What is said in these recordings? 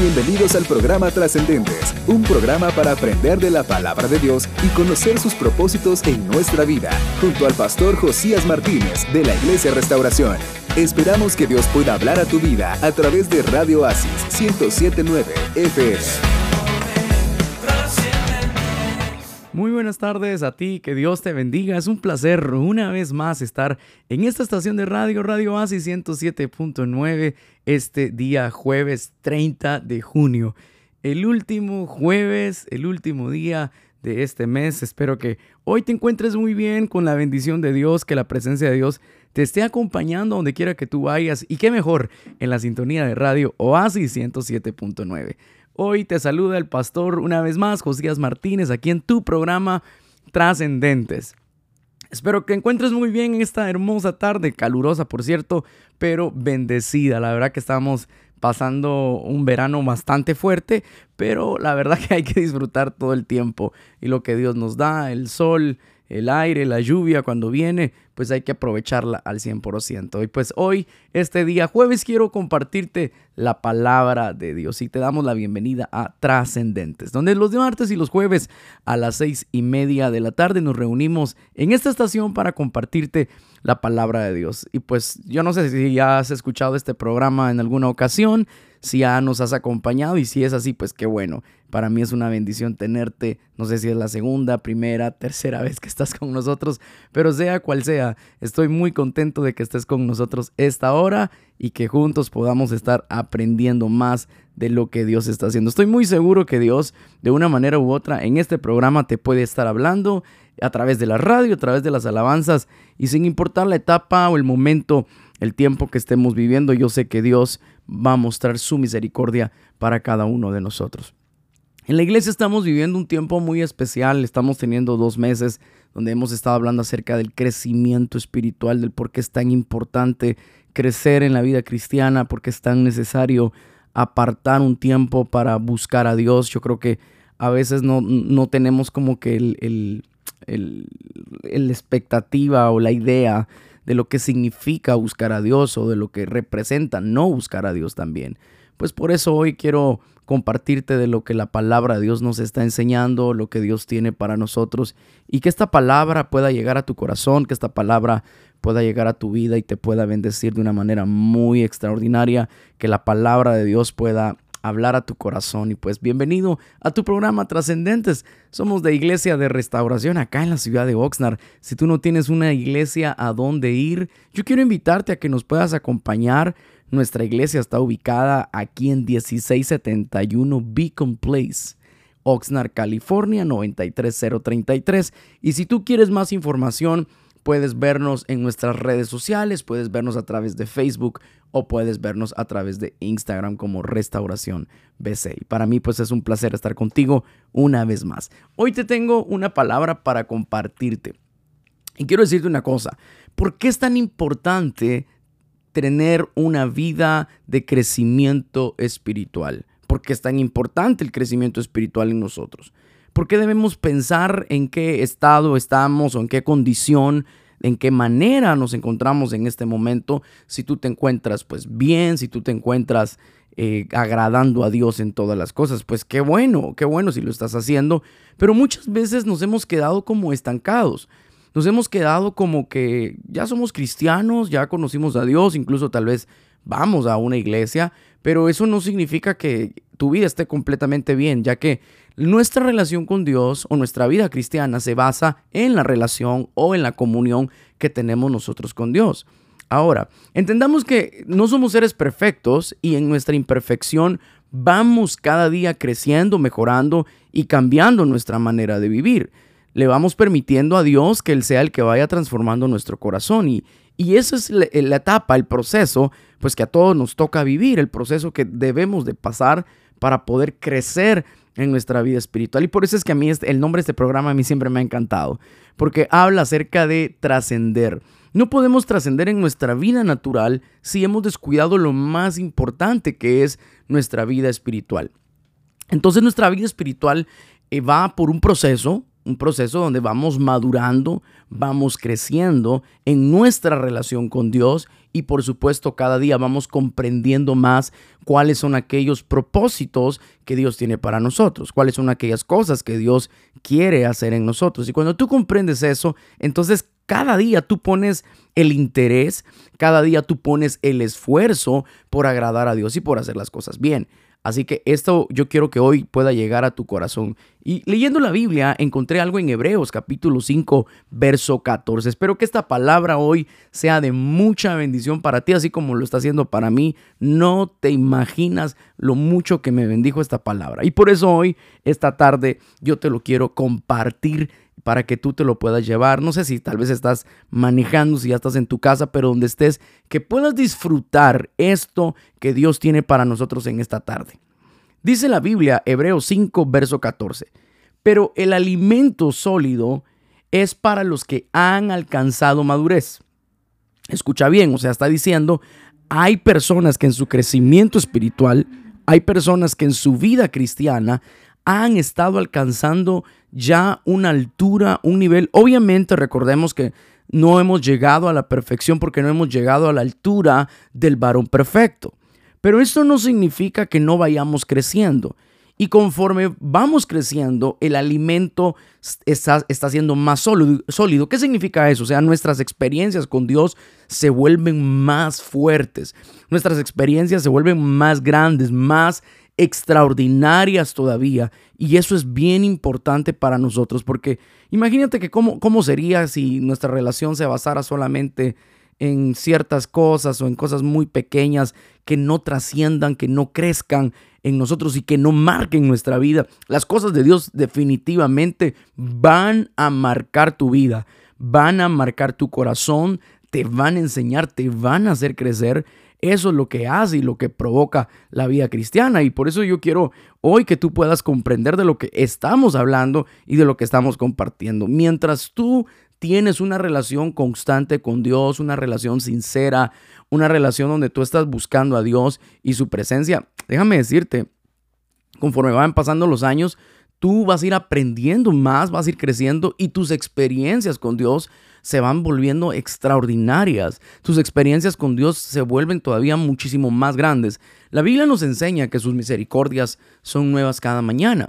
Bienvenidos al programa Trascendentes, un programa para aprender de la palabra de Dios y conocer sus propósitos en nuestra vida, junto al pastor Josías Martínez de la Iglesia Restauración. Esperamos que Dios pueda hablar a tu vida a través de Radio Asis 1079 FM. Muy buenas tardes a ti, que Dios te bendiga. Es un placer una vez más estar en esta estación de radio, Radio ASI 107.9, este día jueves 30 de junio. El último jueves, el último día de este mes. Espero que hoy te encuentres muy bien con la bendición de Dios, que la presencia de Dios te esté acompañando donde quiera que tú vayas y qué mejor en la sintonía de radio Oasis 107.9. Hoy te saluda el pastor una vez más, Josías Martínez, aquí en tu programa Trascendentes. Espero que encuentres muy bien en esta hermosa tarde, calurosa por cierto, pero bendecida. La verdad que estamos pasando un verano bastante fuerte, pero la verdad que hay que disfrutar todo el tiempo y lo que Dios nos da, el sol, el aire, la lluvia cuando viene, pues hay que aprovecharla al 100%. Y pues hoy, este día jueves, quiero compartirte la palabra de Dios y te damos la bienvenida a Trascendentes, donde los martes y los jueves a las seis y media de la tarde nos reunimos en esta estación para compartirte la palabra de Dios. Y pues yo no sé si ya has escuchado este programa en alguna ocasión, si ya nos has acompañado y si es así, pues qué bueno. Para mí es una bendición tenerte, no sé si es la segunda, primera, tercera vez que estás con nosotros, pero sea cual sea, estoy muy contento de que estés con nosotros esta hora y que juntos podamos estar aprendiendo más de lo que Dios está haciendo. Estoy muy seguro que Dios, de una manera u otra, en este programa te puede estar hablando a través de la radio, a través de las alabanzas y sin importar la etapa o el momento, el tiempo que estemos viviendo, yo sé que Dios va a mostrar su misericordia para cada uno de nosotros. En la iglesia estamos viviendo un tiempo muy especial, estamos teniendo dos meses donde hemos estado hablando acerca del crecimiento espiritual, del por qué es tan importante crecer en la vida cristiana, por qué es tan necesario apartar un tiempo para buscar a Dios. Yo creo que a veces no, no tenemos como que el, el, el, expectativa o la idea de lo que significa buscar a Dios o de lo que representa no buscar a Dios también. Pues por eso hoy quiero compartirte de lo que la palabra de Dios nos está enseñando, lo que Dios tiene para nosotros y que esta palabra pueda llegar a tu corazón, que esta palabra pueda llegar a tu vida y te pueda bendecir de una manera muy extraordinaria, que la palabra de Dios pueda hablar a tu corazón. Y pues bienvenido a tu programa Trascendentes. Somos de Iglesia de Restauración acá en la ciudad de Oxnard. Si tú no tienes una iglesia a dónde ir, yo quiero invitarte a que nos puedas acompañar. Nuestra iglesia está ubicada aquí en 1671 Beacon Place. Oxnard, California 93033. Y si tú quieres más información, puedes vernos en nuestras redes sociales, puedes vernos a través de Facebook o puedes vernos a través de Instagram como Restauración BC. Y para mí pues es un placer estar contigo una vez más. Hoy te tengo una palabra para compartirte. Y quiero decirte una cosa, ¿por qué es tan importante tener una vida de crecimiento espiritual? ¿Por qué es tan importante el crecimiento espiritual en nosotros? ¿Por qué debemos pensar en qué estado estamos o en qué condición en qué manera nos encontramos en este momento, si tú te encuentras pues bien, si tú te encuentras eh, agradando a Dios en todas las cosas, pues qué bueno, qué bueno si lo estás haciendo, pero muchas veces nos hemos quedado como estancados. Nos hemos quedado como que ya somos cristianos, ya conocimos a Dios, incluso tal vez vamos a una iglesia, pero eso no significa que tu vida esté completamente bien, ya que nuestra relación con Dios o nuestra vida cristiana se basa en la relación o en la comunión que tenemos nosotros con Dios. Ahora, entendamos que no somos seres perfectos y en nuestra imperfección vamos cada día creciendo, mejorando y cambiando nuestra manera de vivir. Le vamos permitiendo a Dios que Él sea el que vaya transformando nuestro corazón y, y esa es la, la etapa, el proceso, pues que a todos nos toca vivir, el proceso que debemos de pasar para poder crecer en nuestra vida espiritual. Y por eso es que a mí este, el nombre de este programa a mí siempre me ha encantado, porque habla acerca de trascender. No podemos trascender en nuestra vida natural si hemos descuidado lo más importante que es nuestra vida espiritual. Entonces nuestra vida espiritual eh, va por un proceso, un proceso donde vamos madurando, vamos creciendo en nuestra relación con Dios y por supuesto cada día vamos comprendiendo más cuáles son aquellos propósitos que Dios tiene para nosotros, cuáles son aquellas cosas que Dios quiere hacer en nosotros. Y cuando tú comprendes eso, entonces cada día tú pones el interés, cada día tú pones el esfuerzo por agradar a Dios y por hacer las cosas bien. Así que esto yo quiero que hoy pueda llegar a tu corazón. Y leyendo la Biblia encontré algo en Hebreos capítulo 5 verso 14. Espero que esta palabra hoy sea de mucha bendición para ti, así como lo está haciendo para mí. No te imaginas lo mucho que me bendijo esta palabra. Y por eso hoy, esta tarde, yo te lo quiero compartir para que tú te lo puedas llevar. No sé si tal vez estás manejando, si ya estás en tu casa, pero donde estés, que puedas disfrutar esto que Dios tiene para nosotros en esta tarde. Dice la Biblia, Hebreos 5, verso 14, pero el alimento sólido es para los que han alcanzado madurez. Escucha bien, o sea, está diciendo, hay personas que en su crecimiento espiritual, hay personas que en su vida cristiana han estado alcanzando ya una altura, un nivel. Obviamente recordemos que no hemos llegado a la perfección porque no hemos llegado a la altura del varón perfecto. Pero esto no significa que no vayamos creciendo. Y conforme vamos creciendo, el alimento está, está siendo más sólido, sólido. ¿Qué significa eso? O sea, nuestras experiencias con Dios se vuelven más fuertes. Nuestras experiencias se vuelven más grandes, más extraordinarias todavía. Y eso es bien importante para nosotros, porque imagínate que cómo, cómo sería si nuestra relación se basara solamente en ciertas cosas o en cosas muy pequeñas que no trasciendan, que no crezcan en nosotros y que no marquen nuestra vida. Las cosas de Dios definitivamente van a marcar tu vida, van a marcar tu corazón, te van a enseñar, te van a hacer crecer eso es lo que hace y lo que provoca la vida cristiana. Y por eso yo quiero hoy que tú puedas comprender de lo que estamos hablando y de lo que estamos compartiendo. Mientras tú tienes una relación constante con Dios, una relación sincera, una relación donde tú estás buscando a Dios y su presencia, déjame decirte, conforme van pasando los años, tú vas a ir aprendiendo más, vas a ir creciendo y tus experiencias con Dios se van volviendo extraordinarias. Tus experiencias con Dios se vuelven todavía muchísimo más grandes. La Biblia nos enseña que sus misericordias son nuevas cada mañana.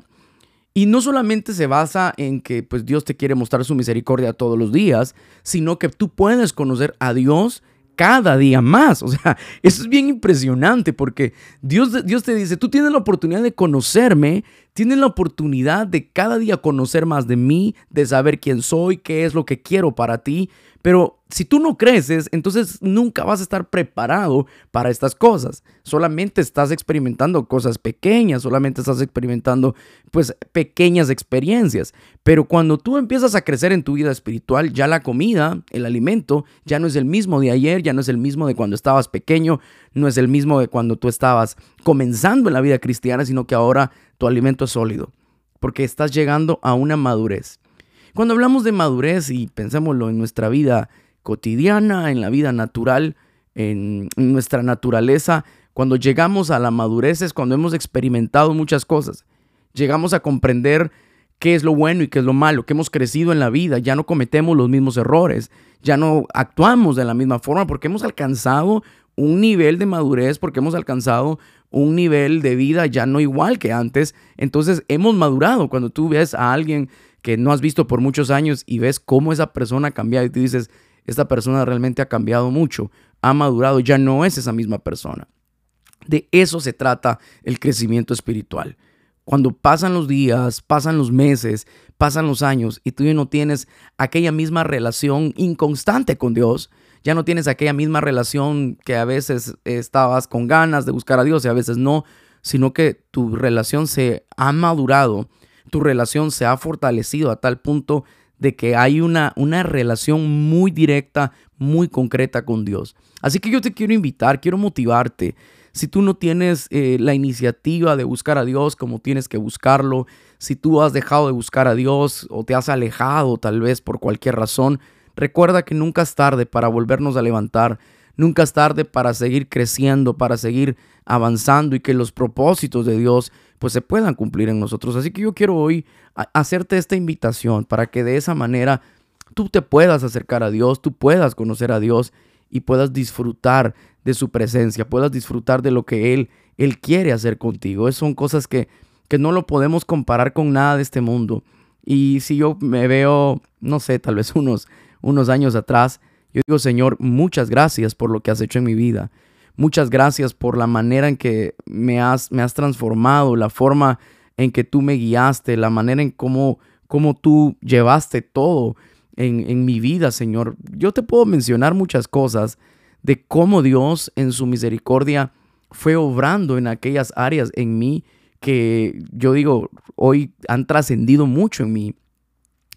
Y no solamente se basa en que pues Dios te quiere mostrar su misericordia todos los días, sino que tú puedes conocer a Dios cada día más. O sea, eso es bien impresionante porque Dios, Dios te dice, tú tienes la oportunidad de conocerme, tienes la oportunidad de cada día conocer más de mí, de saber quién soy, qué es lo que quiero para ti, pero si tú no creces, entonces nunca vas a estar preparado para estas cosas. Solamente estás experimentando cosas pequeñas, solamente estás experimentando pues pequeñas experiencias. Pero cuando tú empiezas a crecer en tu vida espiritual, ya la comida, el alimento, ya no es el mismo de ayer, ya no es el mismo de cuando estabas pequeño, no es el mismo de cuando tú estabas comenzando en la vida cristiana, sino que ahora tu alimento es sólido, porque estás llegando a una madurez. Cuando hablamos de madurez y pensémoslo en nuestra vida cotidiana, en la vida natural, en nuestra naturaleza, cuando llegamos a la madurez es cuando hemos experimentado muchas cosas. Llegamos a comprender qué es lo bueno y qué es lo malo, que hemos crecido en la vida, ya no cometemos los mismos errores, ya no actuamos de la misma forma porque hemos alcanzado un nivel de madurez, porque hemos alcanzado un nivel de vida ya no igual que antes. Entonces hemos madurado. Cuando tú ves a alguien que no has visto por muchos años y ves cómo esa persona ha cambiado y tú dices, esta persona realmente ha cambiado mucho, ha madurado, ya no es esa misma persona. De eso se trata el crecimiento espiritual. Cuando pasan los días, pasan los meses, pasan los años y tú ya no tienes aquella misma relación inconstante con Dios, ya no tienes aquella misma relación que a veces estabas con ganas de buscar a Dios y a veces no, sino que tu relación se ha madurado tu relación se ha fortalecido a tal punto de que hay una, una relación muy directa, muy concreta con Dios. Así que yo te quiero invitar, quiero motivarte. Si tú no tienes eh, la iniciativa de buscar a Dios como tienes que buscarlo, si tú has dejado de buscar a Dios o te has alejado tal vez por cualquier razón, recuerda que nunca es tarde para volvernos a levantar. Nunca es tarde para seguir creciendo, para seguir avanzando y que los propósitos de Dios pues se puedan cumplir en nosotros. Así que yo quiero hoy hacerte esta invitación para que de esa manera tú te puedas acercar a Dios, tú puedas conocer a Dios y puedas disfrutar de su presencia, puedas disfrutar de lo que Él, Él quiere hacer contigo. Esas son cosas que, que no lo podemos comparar con nada de este mundo. Y si yo me veo, no sé, tal vez unos, unos años atrás, yo digo, Señor, muchas gracias por lo que has hecho en mi vida. Muchas gracias por la manera en que me has, me has transformado, la forma en que tú me guiaste, la manera en cómo, cómo tú llevaste todo en, en mi vida, Señor. Yo te puedo mencionar muchas cosas de cómo Dios en su misericordia fue obrando en aquellas áreas en mí que yo digo, hoy han trascendido mucho en mí.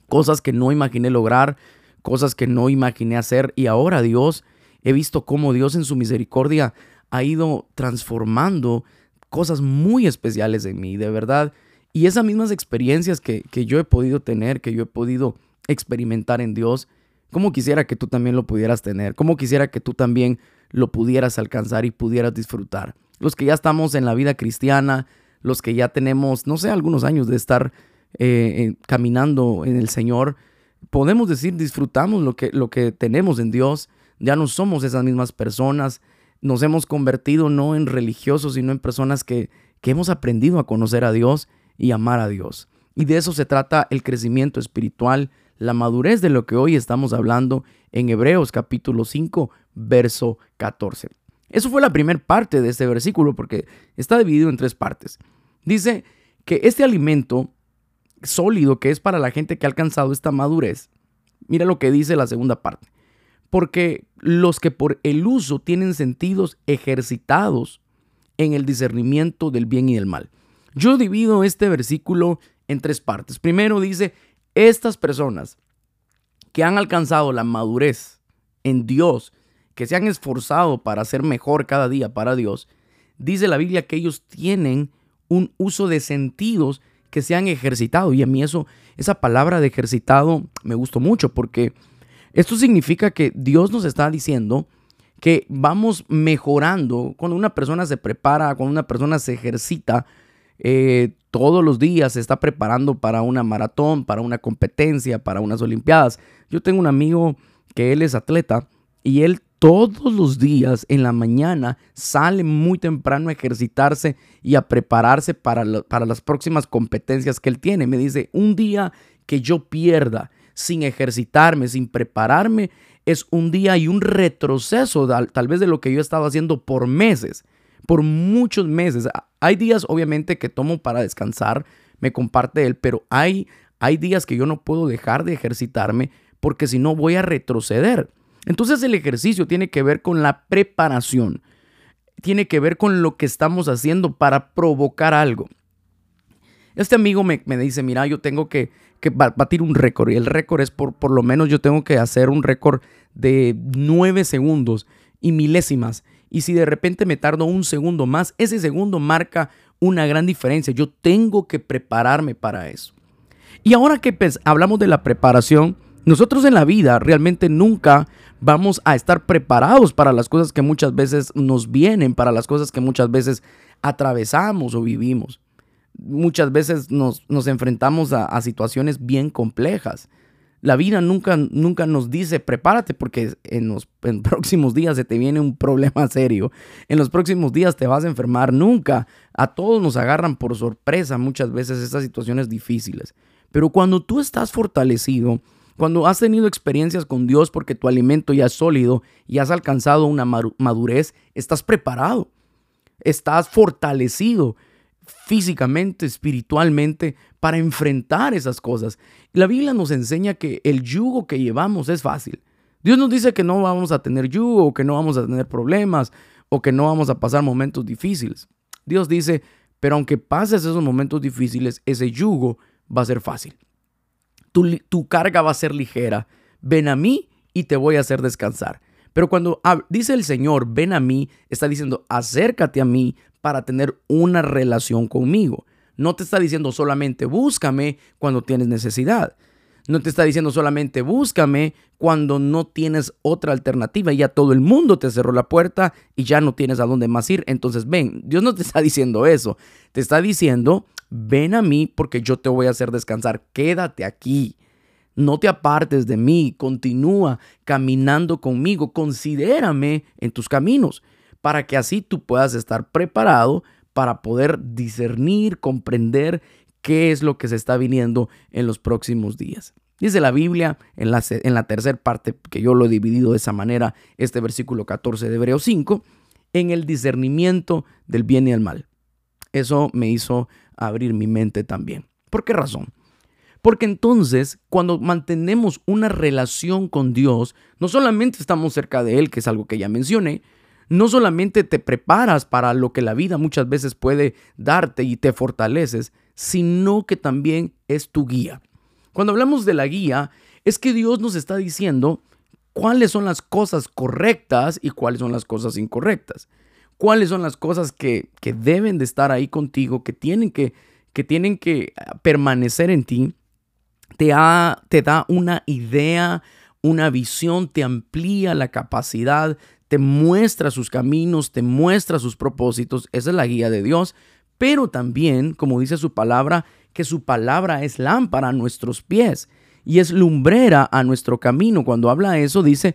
Cosas que no imaginé lograr, cosas que no imaginé hacer y ahora Dios, he visto cómo Dios en su misericordia ha ido transformando cosas muy especiales en mí, de verdad. Y esas mismas experiencias que, que yo he podido tener, que yo he podido experimentar en Dios, como quisiera que tú también lo pudieras tener, como quisiera que tú también lo pudieras alcanzar y pudieras disfrutar. Los que ya estamos en la vida cristiana, los que ya tenemos, no sé, algunos años de estar eh, caminando en el Señor, podemos decir, disfrutamos lo que, lo que tenemos en Dios, ya no somos esas mismas personas, nos hemos convertido no en religiosos, sino en personas que, que hemos aprendido a conocer a Dios y amar a Dios. Y de eso se trata el crecimiento espiritual, la madurez de lo que hoy estamos hablando en Hebreos capítulo 5, verso 14. Eso fue la primera parte de este versículo porque está dividido en tres partes. Dice que este alimento sólido que es para la gente que ha alcanzado esta madurez, mira lo que dice la segunda parte. Porque los que por el uso tienen sentidos ejercitados en el discernimiento del bien y del mal. Yo divido este versículo en tres partes. Primero dice, estas personas que han alcanzado la madurez en Dios, que se han esforzado para ser mejor cada día para Dios, dice la Biblia que ellos tienen un uso de sentidos que se han ejercitado. Y a mí eso, esa palabra de ejercitado me gustó mucho porque esto significa que Dios nos está diciendo que vamos mejorando cuando una persona se prepara, cuando una persona se ejercita, eh, todos los días se está preparando para una maratón, para una competencia, para unas olimpiadas. Yo tengo un amigo que él es atleta y él todos los días en la mañana sale muy temprano a ejercitarse y a prepararse para, para las próximas competencias que él tiene. Me dice, un día que yo pierda sin ejercitarme, sin prepararme, es un día y un retroceso tal vez de lo que yo he estado haciendo por meses, por muchos meses. Hay días obviamente que tomo para descansar, me comparte él, pero hay, hay días que yo no puedo dejar de ejercitarme porque si no voy a retroceder. Entonces el ejercicio tiene que ver con la preparación, tiene que ver con lo que estamos haciendo para provocar algo. Este amigo me, dice, mira, yo tengo que, batir un récord y el récord es por, lo menos yo tengo que hacer un récord de nueve segundos y milésimas. Y si de repente me tardo un segundo más, ese segundo marca una gran diferencia. Yo tengo que prepararme para eso. Y ahora que hablamos de la preparación, nosotros en la vida realmente nunca vamos a estar preparados para las cosas que muchas veces nos vienen, para las cosas que muchas veces atravesamos o vivimos. Muchas veces nos, enfrentamos a, situaciones bien complejas. La vida nunca, nunca nos dice prepárate porque en los próximos días se te viene un problema serio. En los próximos días te vas a enfermar. Nunca. A todos nos agarran por sorpresa muchas veces estas situaciones difíciles. Pero cuando tú estás fortalecido, cuando has tenido experiencias con Dios porque tu alimento ya es sólido y has alcanzado una madurez, estás preparado, estás fortalecido físicamente, espiritualmente, para enfrentar esas cosas. La Biblia nos enseña que el yugo que llevamos es fácil. Dios nos dice que no vamos a tener yugo, que no vamos a tener problemas, o que no vamos a pasar momentos difíciles. Dios dice, pero aunque pases esos momentos difíciles, ese yugo va a ser fácil tu, carga va a ser ligera. Ven a mí y te voy a hacer descansar. Pero cuando dice el Señor, ven a mí, está diciendo, acércate a mí para tener una relación conmigo. No te está diciendo solamente búscame cuando tienes necesidad. No te está diciendo solamente búscame cuando no tienes otra alternativa. Ya todo el mundo te cerró la puerta y ya no tienes a dónde más ir. Entonces ven, Dios no te está diciendo eso. Te está diciendo ven a mí porque yo te voy a hacer descansar, quédate aquí. No te apartes de mí, continúa caminando conmigo, considérame en tus caminos, para que así tú puedas estar preparado para poder discernir, comprender qué es lo que se está viniendo en los próximos días. Dice la Biblia en la, en la tercera parte, que yo lo he dividido de esa manera, este versículo 14 de Hebreo 5, en el discernimiento del bien y el mal. Eso me hizo abrir mi mente también. ¿Por qué razón? Porque entonces, cuando mantenemos una relación con Dios, no solamente estamos cerca de Él, que es algo que ya mencioné, no solamente te preparas para lo que la vida muchas veces puede darte y te fortaleces, sino que también es tu guía. Cuando hablamos de la guía, es que Dios nos está diciendo cuáles son las cosas correctas y cuáles son las cosas incorrectas. Cuáles son las cosas que, que deben de estar ahí contigo, que tienen que, que, tienen que permanecer en ti te, te da una idea, una visión, te amplía la capacidad, te muestra sus caminos, te muestra sus propósitos. Esa es la guía de Dios. Pero también, como dice su palabra, que su palabra es lámpara a nuestros pies y es lumbrera a nuestro camino. Cuando habla eso, dice,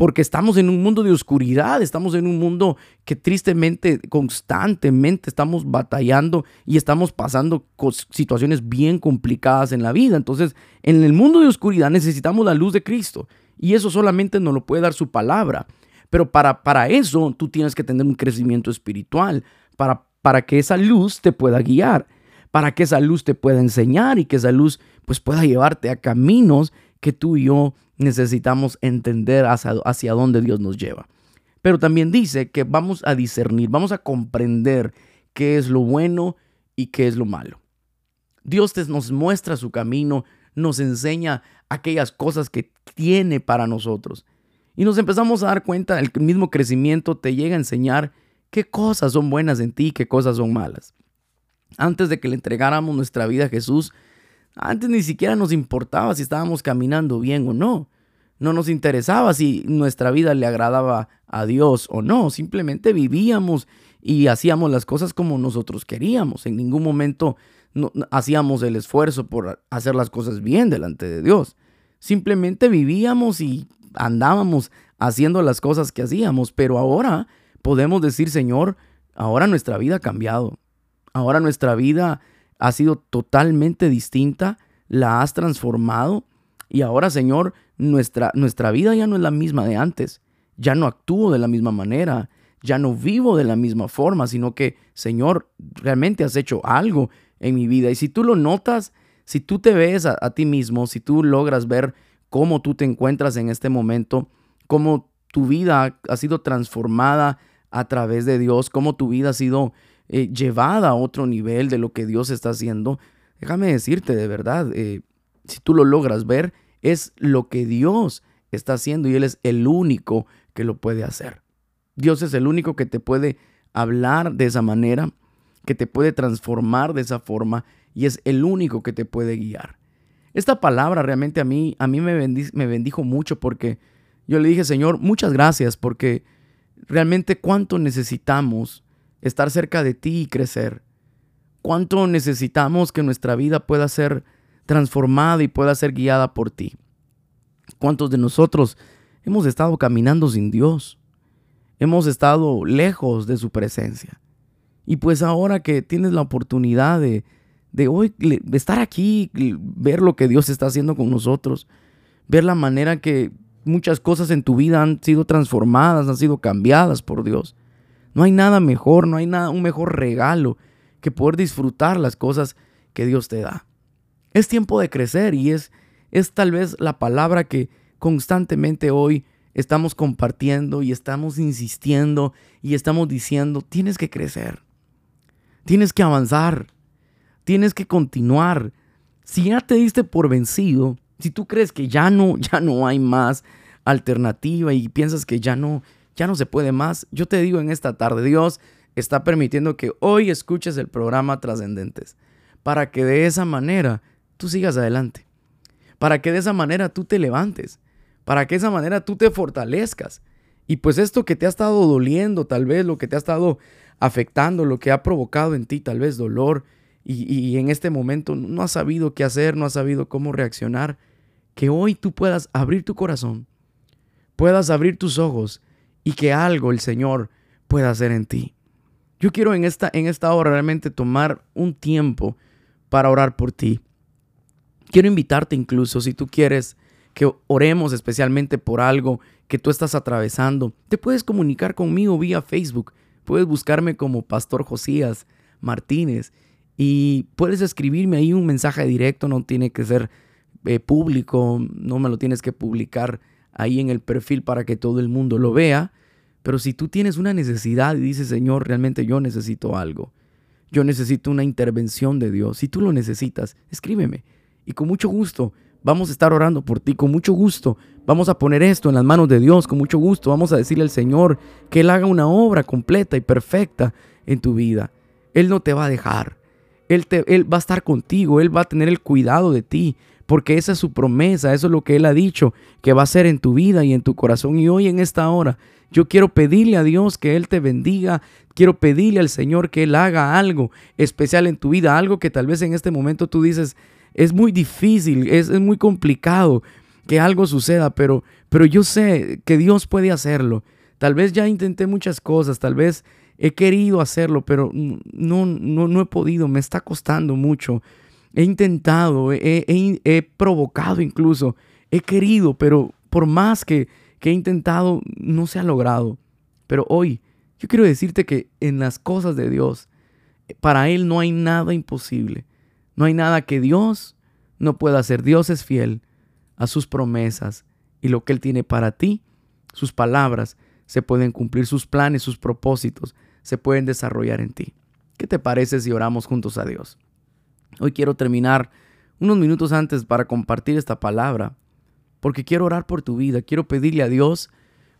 porque estamos en un mundo de oscuridad, estamos en un mundo que tristemente, constantemente estamos batallando y estamos pasando situaciones bien complicadas en la vida. Entonces, en el mundo de oscuridad necesitamos la luz de Cristo y eso solamente nos lo puede dar su palabra. Pero para, para eso tú tienes que tener un crecimiento espiritual, para, para que esa luz te pueda guiar, para que esa luz te pueda enseñar y que esa luz pues pueda llevarte a caminos que tú y yo necesitamos entender hacia, hacia dónde Dios nos lleva. Pero también dice que vamos a discernir, vamos a comprender qué es lo bueno y qué es lo malo. Dios nos muestra su camino, nos enseña aquellas cosas que tiene para nosotros. Y nos empezamos a dar cuenta, el mismo crecimiento te llega a enseñar qué cosas son buenas en ti, qué cosas son malas. Antes de que le entregáramos nuestra vida a Jesús, antes ni siquiera nos importaba si estábamos caminando bien o no. No nos interesaba si nuestra vida le agradaba a Dios o no. Simplemente vivíamos y hacíamos las cosas como nosotros queríamos. En ningún momento hacíamos el esfuerzo por hacer las cosas bien delante de Dios. Simplemente vivíamos y andábamos haciendo las cosas que hacíamos. Pero ahora podemos decir, Señor, ahora nuestra vida ha cambiado. Ahora nuestra vida ha sido totalmente distinta, la has transformado y ahora, Señor, nuestra, nuestra vida ya no es la misma de antes, ya no actúo de la misma manera, ya no vivo de la misma forma, sino que, Señor, realmente has hecho algo en mi vida. Y si tú lo notas, si tú te ves a, ti mismo, si tú logras ver cómo tú te encuentras en este momento, cómo tu vida ha sido transformada a través de Dios, cómo tu vida ha sido eh, llevada a otro nivel de lo que Dios está haciendo, déjame decirte de verdad, eh, si tú lo logras ver, es lo que Dios está haciendo y Él es el único que lo puede hacer. Dios es el único que te puede hablar de esa manera, que te puede transformar de esa forma y es el único que te puede guiar. Esta palabra realmente a mí, a mí me, me bendijo mucho porque yo le dije, Señor, muchas gracias porque realmente cuánto necesitamos estar cerca de ti y crecer. Cuánto necesitamos que nuestra vida pueda ser transformada y pueda ser guiada por ti. ¿Cuántos de nosotros hemos estado caminando sin Dios? Hemos estado lejos de su presencia. Y pues ahora que tienes la oportunidad de, de hoy, de estar aquí, ver lo que Dios está haciendo con nosotros, ver la manera que muchas cosas en tu vida han sido transformadas, han sido cambiadas por Dios. No hay nada mejor, no hay nada, un mejor regalo que poder disfrutar las cosas que Dios te da. Es tiempo de crecer y es, es tal vez la palabra que constantemente hoy estamos compartiendo y estamos insistiendo y estamos diciendo, tienes que crecer, tienes que avanzar, tienes que continuar. Si ya te diste por vencido, si tú crees que ya no, ya no hay más alternativa y piensas que ya no, ya no se puede más. Yo te digo en esta tarde, Dios está permitiendo que hoy escuches el programa Trascendentes, para que de esa manera tú sigas adelante, para que de esa manera tú te levantes, para que de esa manera tú te fortalezcas. Y pues esto que te ha estado doliendo, tal vez lo que te ha estado afectando, lo que ha provocado en ti tal vez dolor y, y en este momento no has sabido qué hacer, no has sabido cómo reaccionar, que hoy tú puedas abrir tu corazón, puedas abrir tus ojos y que algo el Señor pueda hacer en ti. Yo quiero en esta, en esta hora realmente tomar un tiempo para orar por ti. Quiero invitarte incluso, si tú quieres que oremos especialmente por algo que tú estás atravesando, te puedes comunicar conmigo vía Facebook. Puedes buscarme como Pastor Josías Martínez y puedes escribirme ahí un mensaje directo, no tiene que ser eh, público, no me lo tienes que publicar ahí en el perfil para que todo el mundo lo vea. Pero si tú tienes una necesidad y dices, Señor, realmente yo necesito algo, yo necesito una intervención de Dios, si tú lo necesitas, escríbeme. Y con mucho gusto vamos a estar orando por ti, con mucho gusto vamos a poner esto en las manos de Dios, con mucho gusto vamos a decirle al Señor que Él haga una obra completa y perfecta en tu vida. Él no te va a dejar, Él, te, él va a estar contigo, Él va a tener el cuidado de ti, porque esa es su promesa, eso es lo que Él ha dicho que va a hacer en tu vida y en tu corazón. Y hoy en esta hora yo quiero pedirle a Dios que Él te bendiga. Quiero pedirle al Señor que Él haga algo especial en tu vida, algo que tal vez en este momento tú dices, es muy difícil, es, muy complicado que algo suceda, pero, pero yo sé que Dios puede hacerlo. Tal vez ya intenté muchas cosas, tal vez he querido hacerlo, pero no, no, no he podido, me está costando mucho. He intentado, he, provocado incluso, he querido, pero por más que, que he intentado no se ha logrado. Pero hoy yo quiero decirte que en las cosas de Dios, para Él no hay nada imposible. No hay nada que Dios no pueda hacer. Dios es fiel a sus promesas y lo que Él tiene para ti, sus palabras se pueden cumplir, sus planes, sus propósitos se pueden desarrollar en ti. ¿Qué te parece si oramos juntos a Dios? Hoy quiero terminar unos minutos antes para compartir esta palabra porque quiero orar por tu vida, quiero pedirle a Dios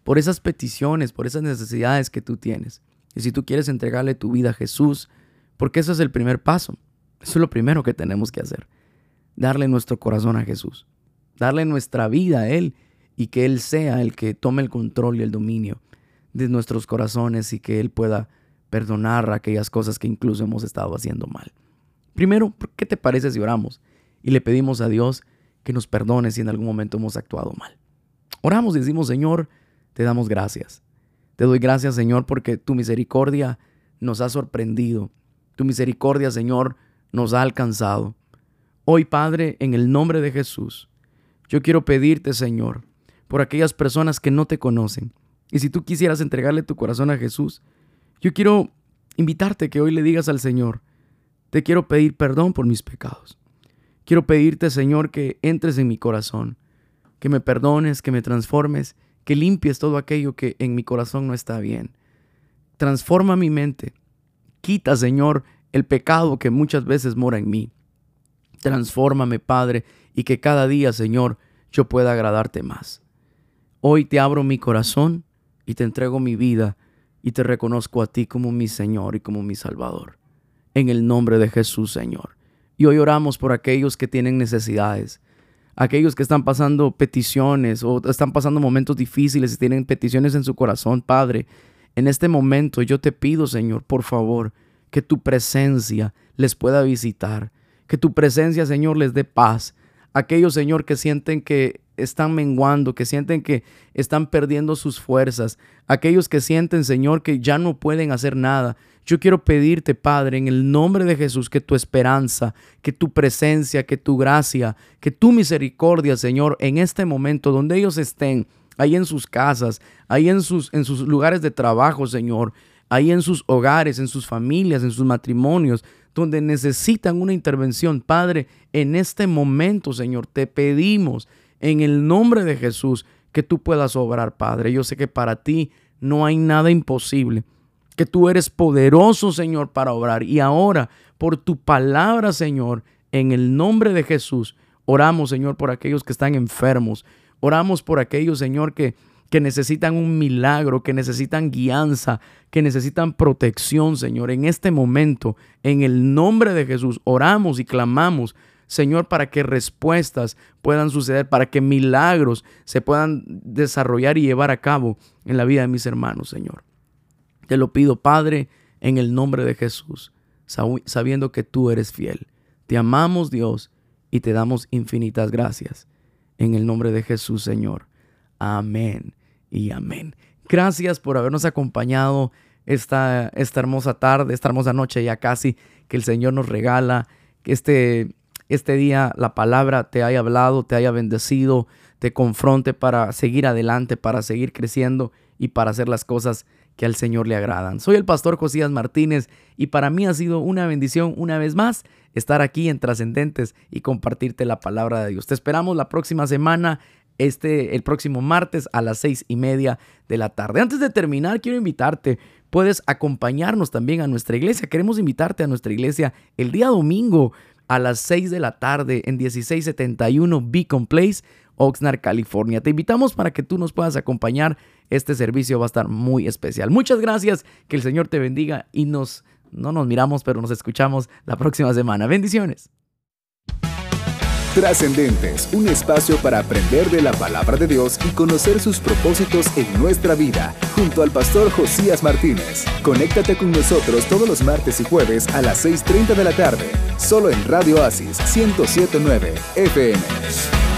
por esas peticiones, por esas necesidades que tú tienes. Y si tú quieres entregarle tu vida a Jesús, porque eso es el primer paso, eso es lo primero que tenemos que hacer, darle nuestro corazón a Jesús, darle nuestra vida a Él y que Él sea el que tome el control y el dominio de nuestros corazones y que Él pueda perdonar aquellas cosas que incluso hemos estado haciendo mal. Primero, ¿qué te parece si oramos y le pedimos a Dios que nos perdone si en algún momento hemos actuado mal. Oramos y decimos, Señor, te damos gracias. Te doy gracias, Señor, porque tu misericordia nos ha sorprendido. Tu misericordia, Señor, nos ha alcanzado. Hoy, Padre, en el nombre de Jesús, yo quiero pedirte, Señor, por aquellas personas que no te conocen. Y si tú quisieras entregarle tu corazón a Jesús, yo quiero invitarte que hoy le digas al Señor, te quiero pedir perdón por mis pecados. Quiero pedirte, Señor, que entres en mi corazón, que me perdones, que me transformes, que limpies todo aquello que en mi corazón no está bien. Transforma mi mente. Quita, Señor, el pecado que muchas veces mora en mí. Transfórmame, Padre, y que cada día, Señor, yo pueda agradarte más. Hoy te abro mi corazón y te entrego mi vida y te reconozco a ti como mi Señor y como mi Salvador. En el nombre de Jesús, Señor. Y hoy oramos por aquellos que tienen necesidades, aquellos que están pasando peticiones o están pasando momentos difíciles y tienen peticiones en su corazón, Padre. En este momento yo te pido, Señor, por favor, que tu presencia les pueda visitar, que tu presencia, Señor, les dé paz. Aquellos, Señor, que sienten que están menguando, que sienten que están perdiendo sus fuerzas, aquellos que sienten, Señor, que ya no pueden hacer nada. Yo quiero pedirte, Padre, en el nombre de Jesús, que tu esperanza, que tu presencia, que tu gracia, que tu misericordia, Señor, en este momento donde ellos estén, ahí en sus casas, ahí en sus, en sus lugares de trabajo, Señor, ahí en sus hogares, en sus familias, en sus matrimonios, donde necesitan una intervención. Padre, en este momento, Señor, te pedimos en el nombre de Jesús que tú puedas obrar, Padre. Yo sé que para ti no hay nada imposible que tú eres poderoso, Señor, para obrar. Y ahora, por tu palabra, Señor, en el nombre de Jesús, oramos, Señor, por aquellos que están enfermos. Oramos por aquellos, Señor, que, que necesitan un milagro, que necesitan guianza, que necesitan protección, Señor. En este momento, en el nombre de Jesús, oramos y clamamos Señor, para que respuestas puedan suceder, para que milagros se puedan desarrollar y llevar a cabo en la vida de mis hermanos, Señor. Te lo pido, Padre, en el nombre de Jesús, sabiendo que tú eres fiel. Te amamos, Dios, y te damos infinitas gracias. en el nombre de Jesús, Señor. Amén y amén. Gracias por habernos acompañado esta, esta hermosa tarde, esta hermosa noche ya casi que el Señor nos regala, que este, este día la palabra te haya hablado, te haya bendecido, te confronte para seguir adelante, para seguir creciendo y para hacer las cosas que al Señor le agradan. Soy el pastor Josías Martínez y para mí ha sido una bendición una vez más estar aquí en Trascendentes y compartirte la palabra de Dios. Te esperamos la próxima semana, este, el próximo martes a las seis y media de la tarde. Antes de terminar, quiero invitarte. Puedes acompañarnos también a nuestra iglesia. Queremos invitarte a nuestra iglesia el día domingo a las 6 de la tarde en 1671 Beacon Place, Oxnard, California. Te invitamos para que tú nos puedas acompañar. Este servicio va a estar muy especial. Muchas gracias, que el Señor te bendiga y nos, no nos miramos, pero nos escuchamos la próxima semana. Bendiciones. Trascendentes, un espacio para aprender de la palabra de Dios y conocer sus propósitos en nuestra vida, junto al pastor Josías Martínez. Conéctate con nosotros todos los martes y jueves a las 6.30 de la tarde, solo en Radio Oasis 1079 FM.